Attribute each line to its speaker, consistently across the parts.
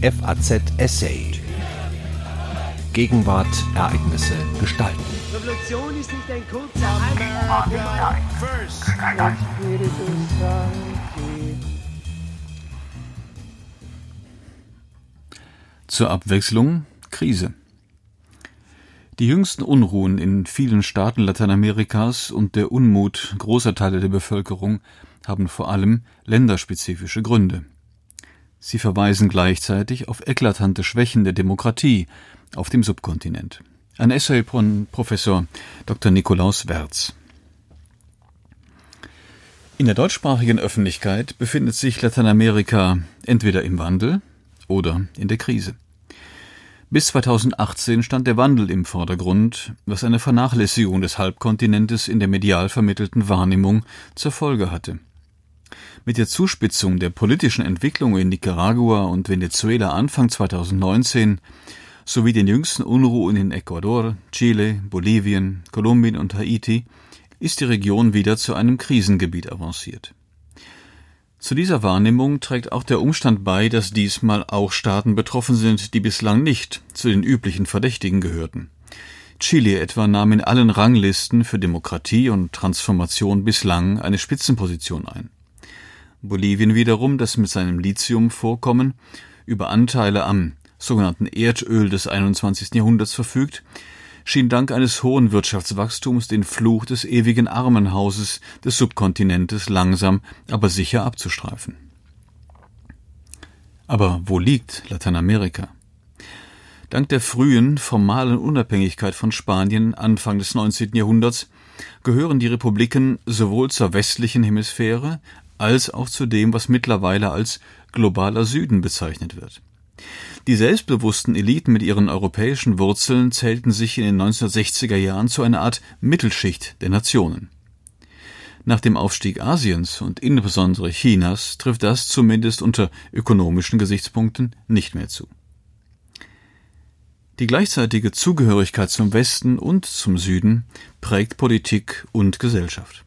Speaker 1: FAZ Essay. Gegenwart, Ereignisse, Gestalten.
Speaker 2: Revolution ist nicht ein kurzer
Speaker 3: Zur Abwechslung Krise. Die jüngsten Unruhen in vielen Staaten Lateinamerikas und der Unmut großer Teile der Bevölkerung haben vor allem länderspezifische Gründe. Sie verweisen gleichzeitig auf eklatante Schwächen der Demokratie auf dem Subkontinent. Ein Essay von Professor Dr. Nikolaus Werz. In der deutschsprachigen Öffentlichkeit befindet sich Lateinamerika entweder im Wandel oder in der Krise. Bis 2018 stand der Wandel im Vordergrund, was eine Vernachlässigung des Halbkontinentes in der medial vermittelten Wahrnehmung zur Folge hatte. Mit der Zuspitzung der politischen Entwicklung in Nicaragua und Venezuela Anfang 2019 sowie den jüngsten Unruhen in Ecuador, Chile, Bolivien, Kolumbien und Haiti ist die Region wieder zu einem Krisengebiet avanciert. Zu dieser Wahrnehmung trägt auch der Umstand bei, dass diesmal auch Staaten betroffen sind, die bislang nicht zu den üblichen Verdächtigen gehörten. Chile etwa nahm in allen Ranglisten für Demokratie und Transformation bislang eine Spitzenposition ein. Bolivien wiederum, das mit seinem Lithiumvorkommen über Anteile am sogenannten Erdöl des 21. Jahrhunderts verfügt, schien dank eines hohen Wirtschaftswachstums den Fluch des ewigen Armenhauses des Subkontinentes langsam, aber sicher abzustreifen. Aber wo liegt Lateinamerika? Dank der frühen formalen Unabhängigkeit von Spanien Anfang des 19. Jahrhunderts gehören die Republiken sowohl zur westlichen Hemisphäre als auch zu dem, was mittlerweile als globaler Süden bezeichnet wird. Die selbstbewussten Eliten mit ihren europäischen Wurzeln zählten sich in den 1960er Jahren zu einer Art Mittelschicht der Nationen. Nach dem Aufstieg Asiens und insbesondere Chinas trifft das zumindest unter ökonomischen Gesichtspunkten nicht mehr zu. Die gleichzeitige Zugehörigkeit zum Westen und zum Süden prägt Politik und Gesellschaft.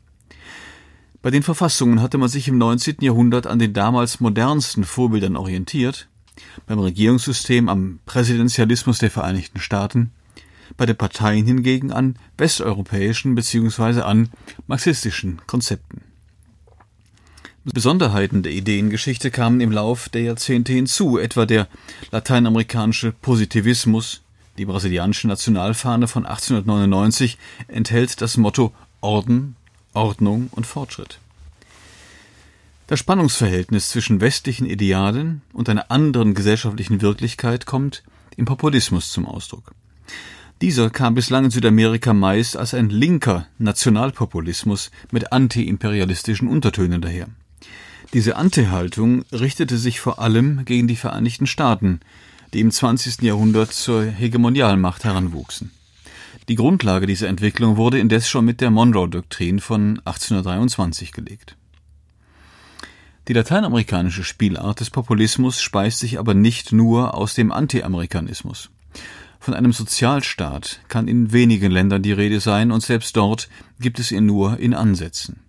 Speaker 3: Bei den Verfassungen hatte man sich im 19. Jahrhundert an den damals modernsten Vorbildern orientiert beim Regierungssystem am Präsidentialismus der Vereinigten Staaten, bei den Parteien hingegen an westeuropäischen bzw. an marxistischen Konzepten. Besonderheiten der Ideengeschichte kamen im Lauf der Jahrzehnte hinzu, etwa der lateinamerikanische Positivismus, die brasilianische Nationalfahne von 1899 enthält das Motto Orden, Ordnung und Fortschritt. Das Spannungsverhältnis zwischen westlichen Idealen und einer anderen gesellschaftlichen Wirklichkeit kommt im Populismus zum Ausdruck. Dieser kam bislang in Südamerika meist als ein linker Nationalpopulismus mit antiimperialistischen Untertönen daher. Diese Anti-Haltung richtete sich vor allem gegen die Vereinigten Staaten, die im 20. Jahrhundert zur Hegemonialmacht heranwuchsen. Die Grundlage dieser Entwicklung wurde indes schon mit der Monroe-Doktrin von 1823 gelegt. Die lateinamerikanische Spielart des Populismus speist sich aber nicht nur aus dem Anti-Amerikanismus. Von einem Sozialstaat kann in wenigen Ländern die Rede sein, und selbst dort gibt es ihn nur in Ansätzen.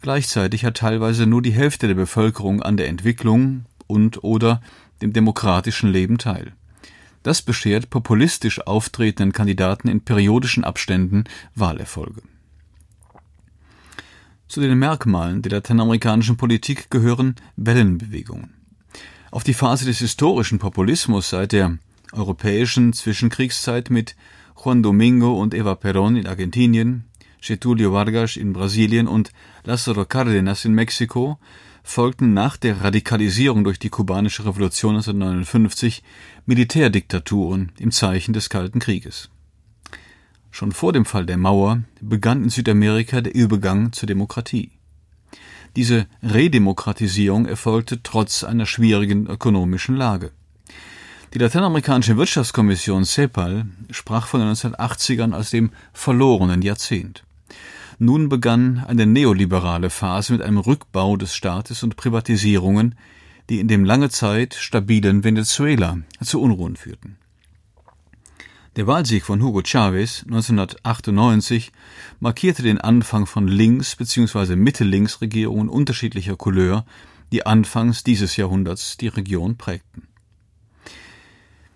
Speaker 3: Gleichzeitig hat teilweise nur die Hälfte der Bevölkerung an der Entwicklung und oder dem demokratischen Leben teil. Das beschert populistisch auftretenden Kandidaten in periodischen Abständen Wahlerfolge. Zu den Merkmalen der lateinamerikanischen Politik gehören Wellenbewegungen. Auf die Phase des historischen Populismus seit der europäischen Zwischenkriegszeit mit Juan Domingo und Eva Perón in Argentinien, Getulio Vargas in Brasilien und Lázaro Cárdenas in Mexiko folgten nach der Radikalisierung durch die kubanische Revolution 1959 Militärdiktaturen im Zeichen des Kalten Krieges. Schon vor dem Fall der Mauer begann in Südamerika der Übergang zur Demokratie. Diese Redemokratisierung erfolgte trotz einer schwierigen ökonomischen Lage. Die lateinamerikanische Wirtschaftskommission CEPAL sprach von den 1980ern als dem verlorenen Jahrzehnt. Nun begann eine neoliberale Phase mit einem Rückbau des Staates und Privatisierungen, die in dem lange Zeit stabilen Venezuela zu Unruhen führten. Der Wahlsieg von Hugo Chavez 1998 markierte den Anfang von Links- bzw. Mitte-Links-Regierungen unterschiedlicher Couleur, die anfangs dieses Jahrhunderts die Region prägten.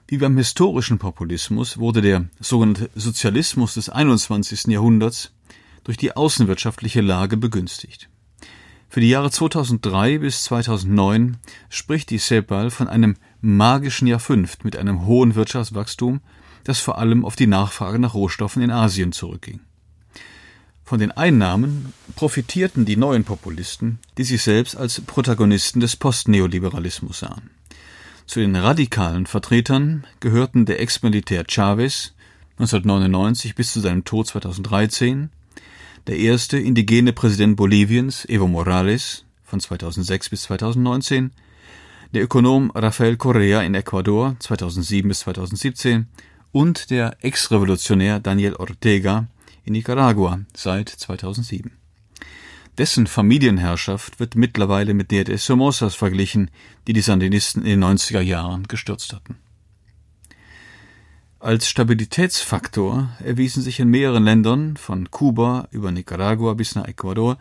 Speaker 3: Wie beim historischen Populismus wurde der sogenannte Sozialismus des 21. Jahrhunderts durch die außenwirtschaftliche Lage begünstigt. Für die Jahre 2003 bis 2009 spricht die CEPAL von einem magischen Jahr 5 mit einem hohen Wirtschaftswachstum, das vor allem auf die Nachfrage nach Rohstoffen in Asien zurückging. Von den Einnahmen profitierten die neuen Populisten, die sich selbst als Protagonisten des Postneoliberalismus sahen. Zu den radikalen Vertretern gehörten der Ex-Militär Chavez 1999 bis zu seinem Tod 2013, der erste indigene Präsident Boliviens Evo Morales von 2006 bis 2019, der Ökonom Rafael Correa in Ecuador 2007 bis 2017 und der Ex-Revolutionär Daniel Ortega in Nicaragua seit 2007. Dessen Familienherrschaft wird mittlerweile mit der des Somozas verglichen, die die Sandinisten in den 90er Jahren gestürzt hatten. Als Stabilitätsfaktor erwiesen sich in mehreren Ländern, von Kuba über Nicaragua bis nach Ecuador,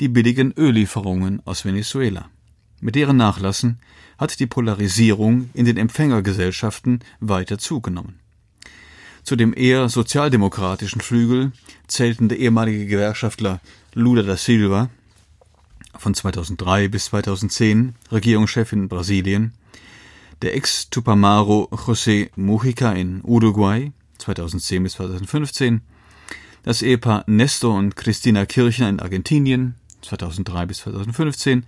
Speaker 3: die billigen Öllieferungen aus Venezuela. Mit deren Nachlassen hat die Polarisierung in den Empfängergesellschaften weiter zugenommen. Zu dem eher sozialdemokratischen Flügel zählten der ehemalige Gewerkschaftler Lula da Silva von 2003 bis 2010 Regierungschef in Brasilien, der Ex-Tupamaro José Mujica in Uruguay 2010 bis 2015, das Ehepaar Nestor und Cristina Kirchner in Argentinien 2003 bis 2015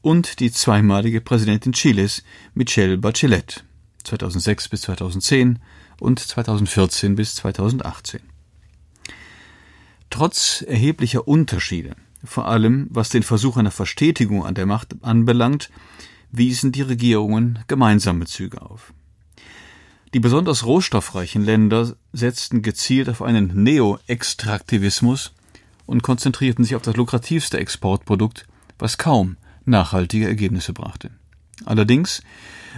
Speaker 3: und die zweimalige Präsidentin Chiles Michelle Bachelet 2006 bis 2010 und 2014 bis 2018. Trotz erheblicher Unterschiede, vor allem was den Versuch einer Verstetigung an der Macht anbelangt, wiesen die Regierungen gemeinsame Züge auf. Die besonders rohstoffreichen Länder setzten gezielt auf einen Neo-Extraktivismus und konzentrierten sich auf das lukrativste Exportprodukt, was kaum nachhaltige Ergebnisse brachte. Allerdings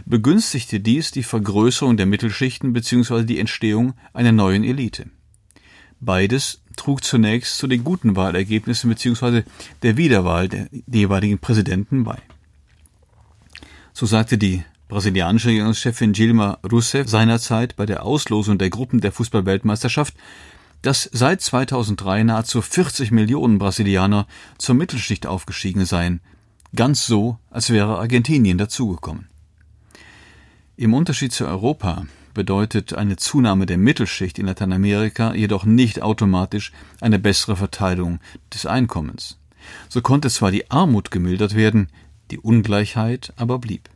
Speaker 3: begünstigte dies die Vergrößerung der Mittelschichten bzw. die Entstehung einer neuen Elite. Beides trug zunächst zu den guten Wahlergebnissen bzw. der Wiederwahl der jeweiligen Präsidenten bei. So sagte die brasilianische Regierungschefin Dilma Rousseff seinerzeit bei der Auslosung der Gruppen der Fußballweltmeisterschaft, dass seit 2003 nahezu 40 Millionen Brasilianer zur Mittelschicht aufgestiegen seien, ganz so, als wäre Argentinien dazugekommen. Im Unterschied zu Europa bedeutet eine Zunahme der Mittelschicht in Lateinamerika jedoch nicht automatisch eine bessere Verteilung des Einkommens. So konnte zwar die Armut gemildert werden, die Ungleichheit aber blieb.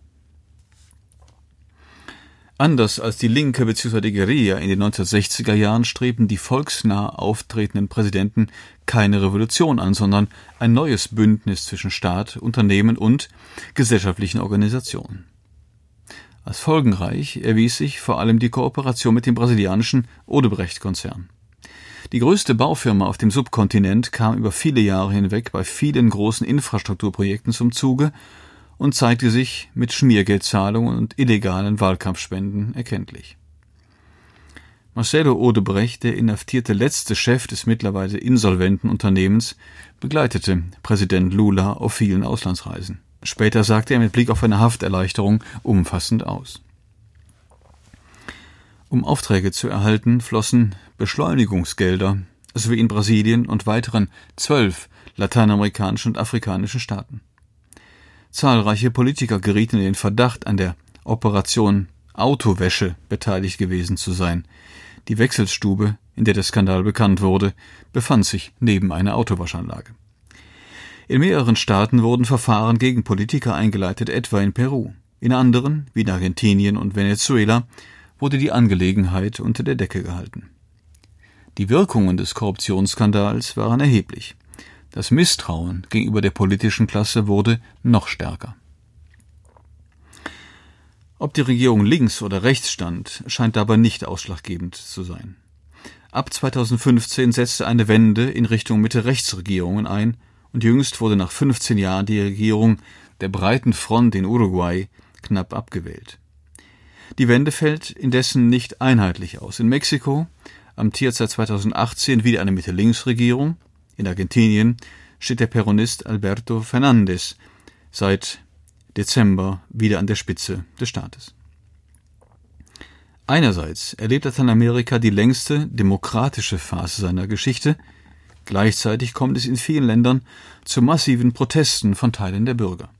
Speaker 3: Anders als die Linke bzw. die Guerilla in den 1960er Jahren strebten die volksnah auftretenden Präsidenten keine Revolution an, sondern ein neues Bündnis zwischen Staat, Unternehmen und gesellschaftlichen Organisationen. Als folgenreich erwies sich vor allem die Kooperation mit dem brasilianischen Odebrecht-Konzern. Die größte Baufirma auf dem Subkontinent kam über viele Jahre hinweg bei vielen großen Infrastrukturprojekten zum Zuge und zeigte sich mit Schmiergeldzahlungen und illegalen Wahlkampfspenden erkenntlich. Marcelo Odebrecht, der inhaftierte letzte Chef des mittlerweile insolventen Unternehmens, begleitete Präsident Lula auf vielen Auslandsreisen. Später sagte er mit Blick auf eine Hafterleichterung umfassend aus. Um Aufträge zu erhalten, flossen Beschleunigungsgelder sowie in Brasilien und weiteren zwölf lateinamerikanischen und afrikanischen Staaten. Zahlreiche Politiker gerieten in den Verdacht, an der Operation Autowäsche beteiligt gewesen zu sein. Die Wechselstube, in der der Skandal bekannt wurde, befand sich neben einer Autowaschanlage. In mehreren Staaten wurden Verfahren gegen Politiker eingeleitet, etwa in Peru. In anderen, wie in Argentinien und Venezuela, wurde die Angelegenheit unter der Decke gehalten. Die Wirkungen des Korruptionsskandals waren erheblich. Das Misstrauen gegenüber der politischen Klasse wurde noch stärker. Ob die Regierung links oder rechts stand, scheint dabei nicht ausschlaggebend zu sein. Ab 2015 setzte eine Wende in Richtung Mitte-Rechts-Regierungen ein und jüngst wurde nach 15 Jahren die Regierung der breiten Front in Uruguay knapp abgewählt. Die Wende fällt indessen nicht einheitlich aus. In Mexiko amtiert seit 2018 wieder eine Mitte-Links-Regierung. In Argentinien steht der Peronist Alberto Fernandez seit Dezember wieder an der Spitze des Staates. Einerseits erlebt Lateinamerika die längste demokratische Phase seiner Geschichte, gleichzeitig kommt es in vielen Ländern zu massiven Protesten von Teilen der Bürger.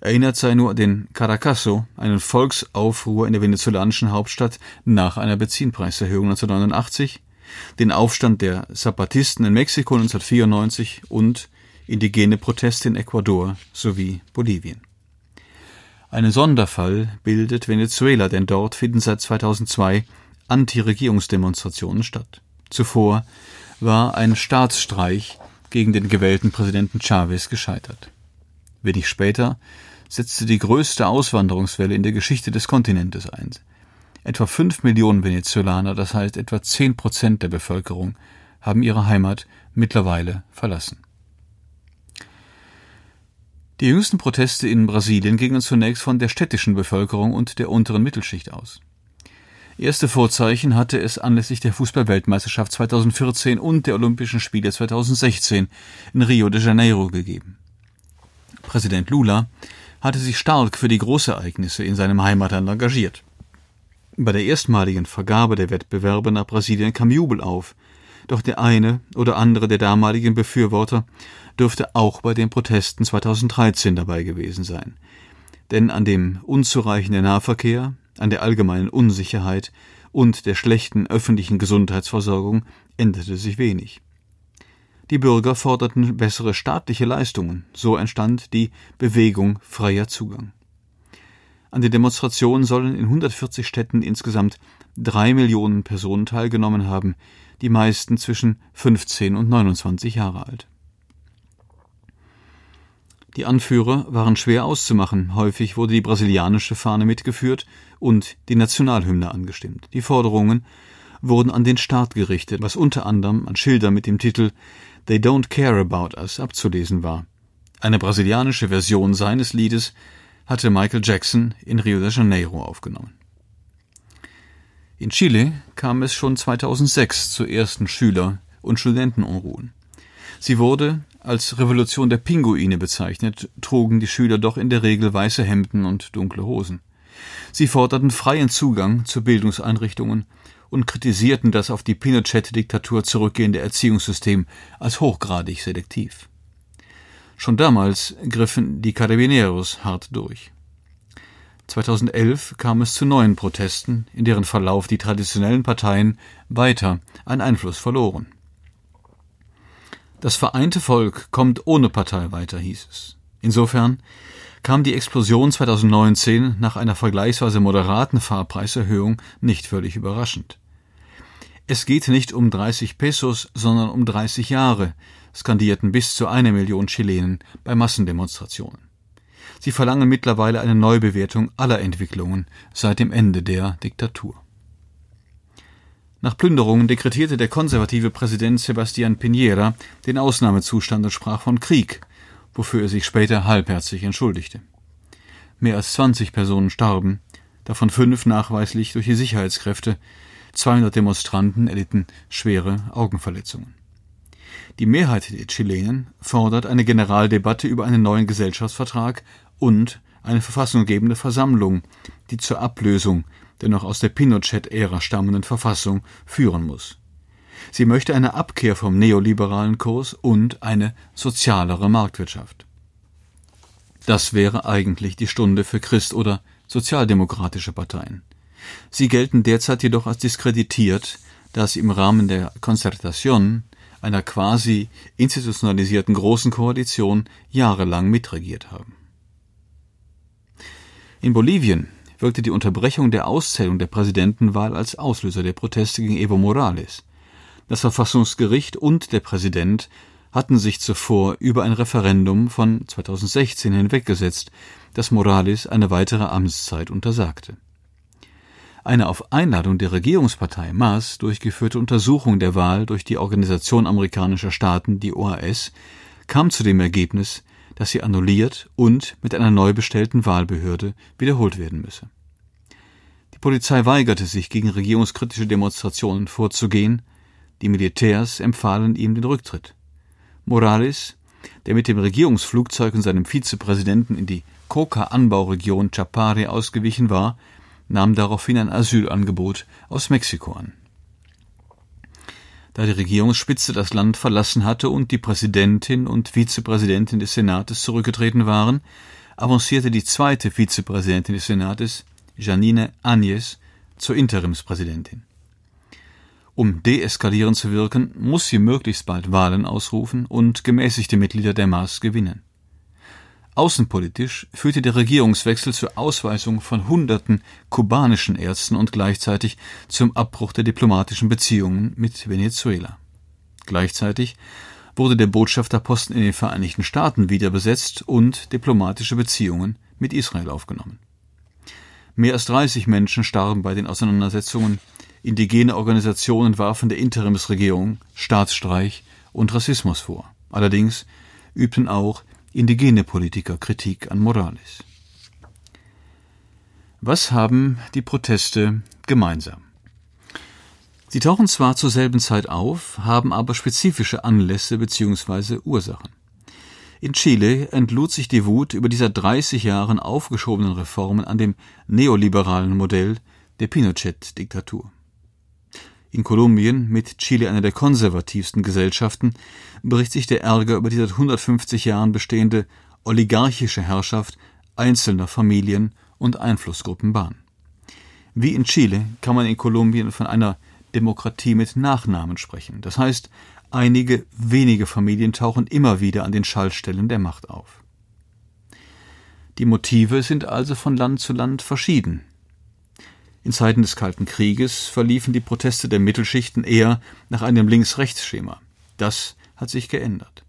Speaker 3: Erinnert sei nur den Caracasso, einen Volksaufruhr in der venezolanischen Hauptstadt nach einer Benzinpreiserhöhung 1989, den Aufstand der Zapatisten in Mexiko 1994 und indigene Proteste in Ecuador sowie Bolivien. Einen Sonderfall bildet Venezuela, denn dort finden seit 2002 Anti-Regierungsdemonstrationen statt. Zuvor war ein Staatsstreich gegen den gewählten Präsidenten Chavez gescheitert. Wenig später setzte die größte Auswanderungswelle in der Geschichte des Kontinentes ein. Etwa fünf Millionen Venezolaner, das heißt etwa zehn Prozent der Bevölkerung, haben ihre Heimat mittlerweile verlassen. Die jüngsten Proteste in Brasilien gingen zunächst von der städtischen Bevölkerung und der unteren Mittelschicht aus. Erste Vorzeichen hatte es anlässlich der Fußballweltmeisterschaft 2014 und der Olympischen Spiele 2016 in Rio de Janeiro gegeben. Präsident Lula hatte sich stark für die Großereignisse in seinem Heimatland engagiert. Bei der erstmaligen Vergabe der Wettbewerbe nach Brasilien kam Jubel auf, doch der eine oder andere der damaligen Befürworter dürfte auch bei den Protesten 2013 dabei gewesen sein. Denn an dem unzureichenden Nahverkehr, an der allgemeinen Unsicherheit und der schlechten öffentlichen Gesundheitsversorgung änderte sich wenig. Die Bürger forderten bessere staatliche Leistungen, so entstand die Bewegung Freier Zugang. An den Demonstrationen sollen in 140 Städten insgesamt drei Millionen Personen teilgenommen haben, die meisten zwischen 15 und 29 Jahre alt. Die Anführer waren schwer auszumachen, häufig wurde die brasilianische Fahne mitgeführt und die Nationalhymne angestimmt. Die Forderungen wurden an den Staat gerichtet, was unter anderem an Schilder mit dem Titel They Don't Care About Us abzulesen war. Eine brasilianische Version seines Liedes hatte Michael Jackson in Rio de Janeiro aufgenommen. In Chile kam es schon 2006 zu ersten Schüler- und Studentenunruhen. Sie wurde als Revolution der Pinguine bezeichnet, trugen die Schüler doch in der Regel weiße Hemden und dunkle Hosen. Sie forderten freien Zugang zu Bildungseinrichtungen und kritisierten das auf die Pinochet-Diktatur zurückgehende Erziehungssystem als hochgradig selektiv. Schon damals griffen die Carabineros hart durch. 2011 kam es zu neuen Protesten, in deren Verlauf die traditionellen Parteien weiter an Einfluss verloren. Das vereinte Volk kommt ohne Partei weiter, hieß es. Insofern kam die Explosion 2019 nach einer vergleichsweise moderaten Fahrpreiserhöhung nicht völlig überraschend. Es geht nicht um 30 Pesos, sondern um 30 Jahre, skandierten bis zu einer Million Chilenen bei Massendemonstrationen. Sie verlangen mittlerweile eine Neubewertung aller Entwicklungen seit dem Ende der Diktatur. Nach Plünderungen dekretierte der konservative Präsident Sebastián Piñera den Ausnahmezustand und sprach von Krieg, wofür er sich später halbherzig entschuldigte. Mehr als 20 Personen starben, davon fünf nachweislich durch die Sicherheitskräfte, 200 Demonstranten erlitten schwere Augenverletzungen. Die Mehrheit der Chilenen fordert eine Generaldebatte über einen neuen Gesellschaftsvertrag und eine verfassunggebende Versammlung, die zur Ablösung der noch aus der Pinochet-Ära stammenden Verfassung führen muss. Sie möchte eine Abkehr vom neoliberalen Kurs und eine sozialere Marktwirtschaft. Das wäre eigentlich die Stunde für Christ- oder sozialdemokratische Parteien. Sie gelten derzeit jedoch als diskreditiert, da sie im Rahmen der Concertación, einer quasi institutionalisierten großen Koalition, jahrelang mitregiert haben. In Bolivien wirkte die Unterbrechung der Auszählung der Präsidentenwahl als Auslöser der Proteste gegen Evo Morales. Das Verfassungsgericht und der Präsident hatten sich zuvor über ein Referendum von 2016 hinweggesetzt, das Morales eine weitere Amtszeit untersagte. Eine auf Einladung der Regierungspartei MAS durchgeführte Untersuchung der Wahl durch die Organisation amerikanischer Staaten, die OAS, kam zu dem Ergebnis, dass sie annulliert und mit einer neu bestellten Wahlbehörde wiederholt werden müsse. Die Polizei weigerte sich, gegen regierungskritische Demonstrationen vorzugehen, die Militärs empfahlen ihm den Rücktritt. Morales, der mit dem Regierungsflugzeug und seinem Vizepräsidenten in die Coca-Anbauregion Chapare ausgewichen war, nahm daraufhin ein Asylangebot aus Mexiko an. Da die Regierungsspitze das Land verlassen hatte und die Präsidentin und Vizepräsidentin des Senates zurückgetreten waren, avancierte die zweite Vizepräsidentin des Senates, Janine Agnes, zur Interimspräsidentin. Um deeskalierend zu wirken, muss sie möglichst bald Wahlen ausrufen und gemäßigte Mitglieder der Maas gewinnen. Außenpolitisch führte der Regierungswechsel zur Ausweisung von hunderten kubanischen Ärzten und gleichzeitig zum Abbruch der diplomatischen Beziehungen mit Venezuela. Gleichzeitig wurde der Botschafterposten in den Vereinigten Staaten wieder besetzt und diplomatische Beziehungen mit Israel aufgenommen. Mehr als 30 Menschen starben bei den Auseinandersetzungen. Indigene Organisationen warfen der Interimsregierung Staatsstreich und Rassismus vor. Allerdings übten auch indigene Politiker Kritik an Morales. Was haben die Proteste gemeinsam? Sie tauchen zwar zur selben Zeit auf, haben aber spezifische Anlässe bzw. Ursachen. In Chile entlud sich die Wut über die seit 30 Jahren aufgeschobenen Reformen an dem neoliberalen Modell der Pinochet-Diktatur. In Kolumbien, mit Chile einer der konservativsten Gesellschaften, bricht sich der Ärger über die seit 150 Jahren bestehende oligarchische Herrschaft einzelner Familien und Einflussgruppen Bahn. Wie in Chile kann man in Kolumbien von einer Demokratie mit Nachnamen sprechen. Das heißt, einige wenige Familien tauchen immer wieder an den Schaltstellen der Macht auf. Die Motive sind also von Land zu Land verschieden. In Zeiten des Kalten Krieges verliefen die Proteste der Mittelschichten eher nach einem Links-Rechts-Schema. Das hat sich geändert.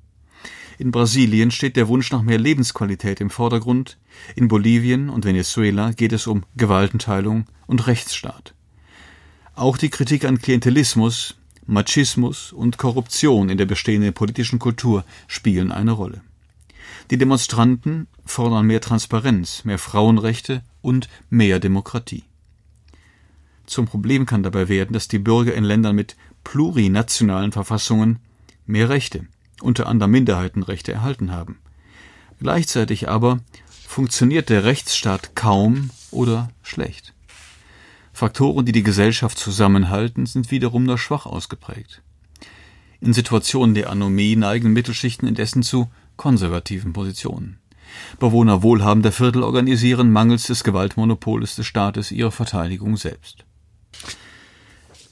Speaker 3: In Brasilien steht der Wunsch nach mehr Lebensqualität im Vordergrund, in Bolivien und Venezuela geht es um Gewaltenteilung und Rechtsstaat. Auch die Kritik an Klientelismus, Machismus und Korruption in der bestehenden politischen Kultur spielen eine Rolle. Die Demonstranten fordern mehr Transparenz, mehr Frauenrechte und mehr Demokratie. Zum Problem kann dabei werden, dass die Bürger in Ländern mit plurinationalen Verfassungen mehr Rechte, unter anderem Minderheitenrechte, erhalten haben. Gleichzeitig aber funktioniert der Rechtsstaat kaum oder schlecht. Faktoren, die die Gesellschaft zusammenhalten, sind wiederum nur schwach ausgeprägt. In Situationen der Anomie neigen Mittelschichten indessen zu konservativen Positionen. Bewohner wohlhabender Viertel organisieren mangels des Gewaltmonopols des Staates ihre Verteidigung selbst.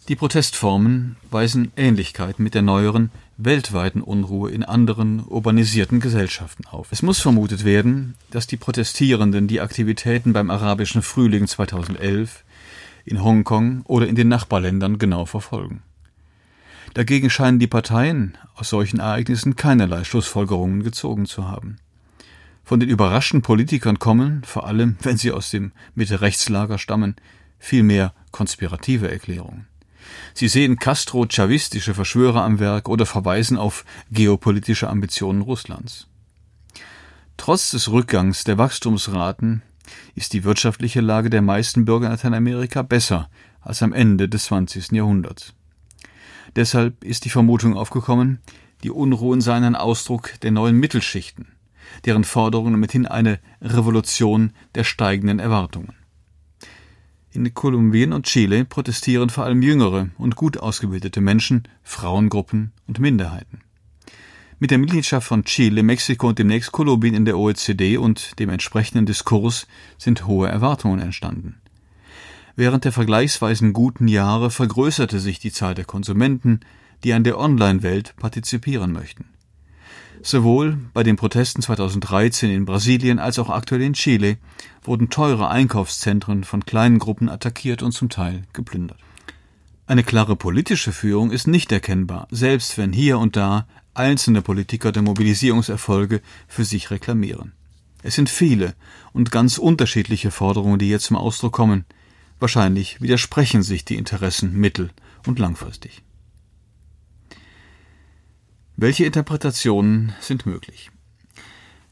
Speaker 3: Die Protestformen weisen Ähnlichkeit mit der neueren, weltweiten Unruhe in anderen urbanisierten Gesellschaften auf. Es muss vermutet werden, dass die Protestierenden die Aktivitäten beim arabischen Frühling 2011 in Hongkong oder in den Nachbarländern genau verfolgen. Dagegen scheinen die Parteien aus solchen Ereignissen keinerlei Schlussfolgerungen gezogen zu haben. Von den überraschten Politikern kommen, vor allem wenn sie aus dem Mitte-Rechtslager stammen, vielmehr konspirative Erklärungen. Sie sehen Castro-chavistische Verschwörer am Werk oder verweisen auf geopolitische Ambitionen Russlands. Trotz des Rückgangs der Wachstumsraten ist die wirtschaftliche Lage der meisten Bürger in Lateinamerika besser als am Ende des 20. Jahrhunderts. Deshalb ist die Vermutung aufgekommen, die Unruhen seien ein Ausdruck der neuen Mittelschichten, deren Forderungen mithin eine Revolution der steigenden Erwartungen. In Kolumbien und Chile protestieren vor allem jüngere und gut ausgebildete Menschen, Frauengruppen und Minderheiten. Mit der Mitgliedschaft von Chile, Mexiko und demnächst Kolumbien in der OECD und dem entsprechenden Diskurs sind hohe Erwartungen entstanden. Während der vergleichsweise guten Jahre vergrößerte sich die Zahl der Konsumenten, die an der Online-Welt partizipieren möchten. Sowohl bei den Protesten 2013 in Brasilien als auch aktuell in Chile wurden teure Einkaufszentren von kleinen Gruppen attackiert und zum Teil geplündert. Eine klare politische Führung ist nicht erkennbar, selbst wenn hier und da einzelne Politiker der Mobilisierungserfolge für sich reklamieren. Es sind viele und ganz unterschiedliche Forderungen, die hier zum Ausdruck kommen. Wahrscheinlich widersprechen sich die Interessen mittel- und langfristig. Welche Interpretationen sind möglich?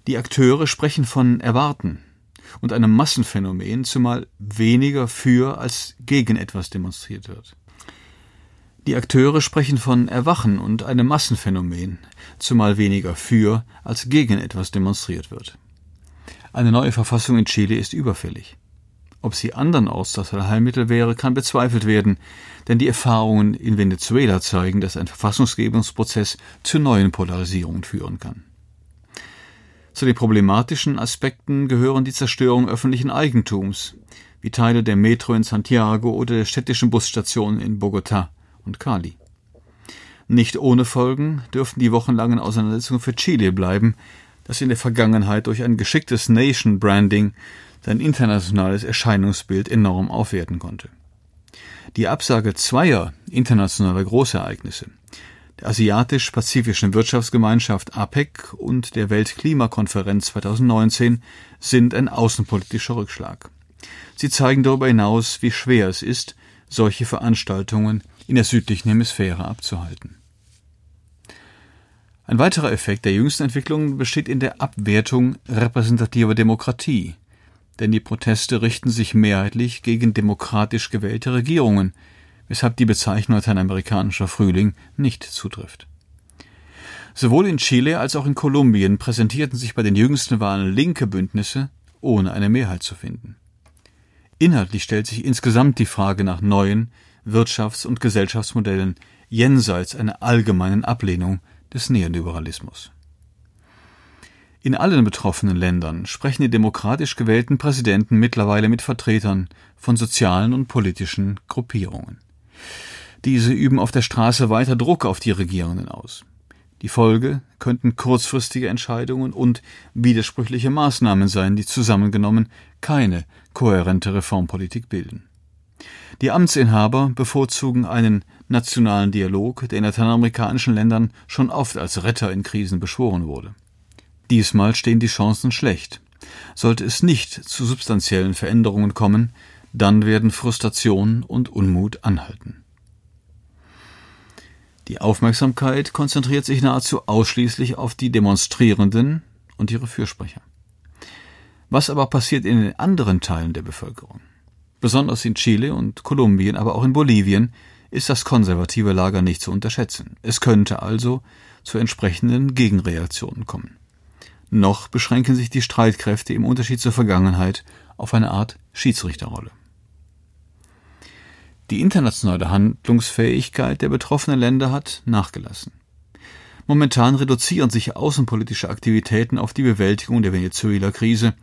Speaker 3: Die Akteure sprechen von Erwarten und einem Massenphänomen, zumal weniger für als gegen etwas demonstriert wird. Die Akteure sprechen von Erwachen und einem Massenphänomen, zumal weniger für als gegen etwas demonstriert wird. Eine neue Verfassung in Chile ist überfällig. Ob sie andernorts das Allheilmittel wäre, kann bezweifelt werden, denn die Erfahrungen in Venezuela zeigen, dass ein Verfassungsgebungsprozess zu neuen Polarisierungen führen kann. Zu den problematischen Aspekten gehören die Zerstörung öffentlichen Eigentums, wie Teile der Metro in Santiago oder der städtischen Busstationen in Bogotá und Cali. Nicht ohne Folgen dürften die wochenlangen Auseinandersetzungen für Chile bleiben, das in der Vergangenheit durch ein geschicktes Nation Branding sein internationales Erscheinungsbild enorm aufwerten konnte. Die Absage zweier internationaler Großereignisse, der Asiatisch-Pazifischen Wirtschaftsgemeinschaft APEC und der Weltklimakonferenz 2019, sind ein außenpolitischer Rückschlag. Sie zeigen darüber hinaus, wie schwer es ist, solche Veranstaltungen in der südlichen Hemisphäre abzuhalten. Ein weiterer Effekt der jüngsten Entwicklungen besteht in der Abwertung repräsentativer Demokratie, denn die Proteste richten sich mehrheitlich gegen demokratisch gewählte Regierungen, weshalb die Bezeichnung lateinamerikanischer Frühling nicht zutrifft. Sowohl in Chile als auch in Kolumbien präsentierten sich bei den jüngsten Wahlen linke Bündnisse, ohne eine Mehrheit zu finden. Inhaltlich stellt sich insgesamt die Frage nach neuen Wirtschafts- und Gesellschaftsmodellen jenseits einer allgemeinen Ablehnung des Neoliberalismus. In allen betroffenen Ländern sprechen die demokratisch gewählten Präsidenten mittlerweile mit Vertretern von sozialen und politischen Gruppierungen. Diese üben auf der Straße weiter Druck auf die Regierenden aus. Die Folge könnten kurzfristige Entscheidungen und widersprüchliche Maßnahmen sein, die zusammengenommen keine kohärente Reformpolitik bilden. Die Amtsinhaber bevorzugen einen nationalen Dialog, der in lateinamerikanischen Ländern schon oft als Retter in Krisen beschworen wurde. Diesmal stehen die Chancen schlecht. Sollte es nicht zu substanziellen Veränderungen kommen, dann werden Frustration und Unmut anhalten. Die Aufmerksamkeit konzentriert sich nahezu ausschließlich auf die Demonstrierenden und ihre Fürsprecher. Was aber passiert in den anderen Teilen der Bevölkerung? Besonders in Chile und Kolumbien, aber auch in Bolivien ist das konservative Lager nicht zu unterschätzen. Es könnte also zu entsprechenden Gegenreaktionen kommen. Noch beschränken sich die Streitkräfte im Unterschied zur Vergangenheit auf eine Art Schiedsrichterrolle. Die internationale Handlungsfähigkeit der betroffenen Länder hat nachgelassen. Momentan reduzieren sich außenpolitische Aktivitäten auf die Bewältigung der Venezuela-Krise,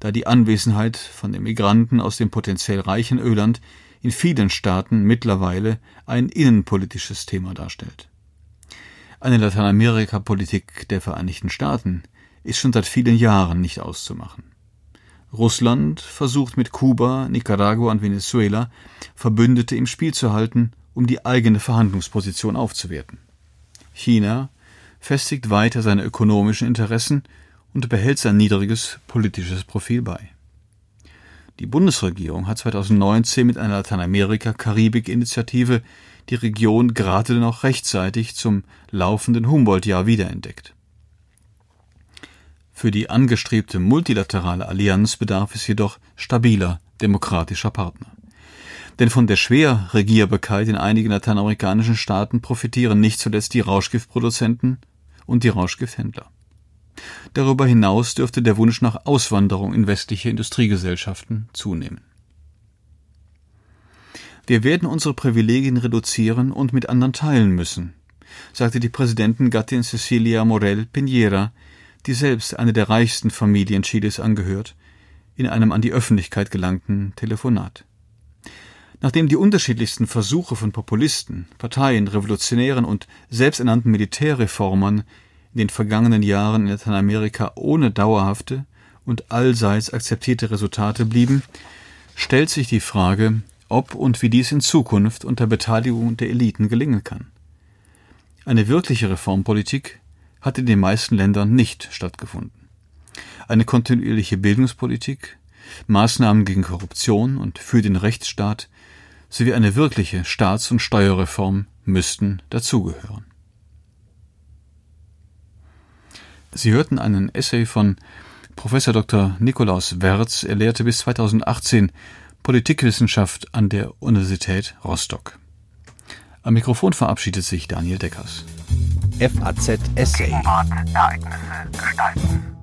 Speaker 3: da die Anwesenheit von Emigranten aus dem potenziell reichen Öland in vielen Staaten mittlerweile ein innenpolitisches Thema darstellt. Eine Lateinamerika-Politik der Vereinigten Staaten ist schon seit vielen Jahren nicht auszumachen. Russland versucht mit Kuba, Nicaragua und Venezuela Verbündete im Spiel zu halten, um die eigene Verhandlungsposition aufzuwerten. China festigt weiter seine ökonomischen Interessen und behält sein niedriges politisches Profil bei. Die Bundesregierung hat 2019 mit einer Lateinamerika-Karibik-Initiative die Region gerade noch rechtzeitig zum laufenden Humboldt-Jahr wiederentdeckt. Für die angestrebte multilaterale Allianz bedarf es jedoch stabiler demokratischer Partner. Denn von der Schwerregierbarkeit in einigen lateinamerikanischen Staaten profitieren nicht zuletzt die Rauschgiftproduzenten und die Rauschgifthändler. Darüber hinaus dürfte der Wunsch nach Auswanderung in westliche Industriegesellschaften zunehmen. Wir werden unsere Privilegien reduzieren und mit anderen teilen müssen, sagte die Präsidentengattin Cecilia Morel Piñera, die selbst eine der reichsten Familien Chiles angehört, in einem an die Öffentlichkeit gelangten Telefonat. Nachdem die unterschiedlichsten Versuche von Populisten, Parteien, Revolutionären und selbsternannten Militärreformern in den vergangenen Jahren in Lateinamerika ohne dauerhafte und allseits akzeptierte Resultate blieben, stellt sich die Frage, ob und wie dies in Zukunft unter Beteiligung der Eliten gelingen kann. Eine wirkliche Reformpolitik hat in den meisten Ländern nicht stattgefunden. Eine kontinuierliche Bildungspolitik, Maßnahmen gegen Korruption und für den Rechtsstaat sowie eine wirkliche Staats- und Steuerreform müssten dazugehören. Sie hörten einen Essay von Professor Dr. Nikolaus Werz. Er lehrte bis 2018 Politikwissenschaft an der Universität Rostock. Am Mikrofon verabschiedet sich Daniel Deckers.
Speaker 1: FAZ Essay.
Speaker 4: Ereignisse gestalten.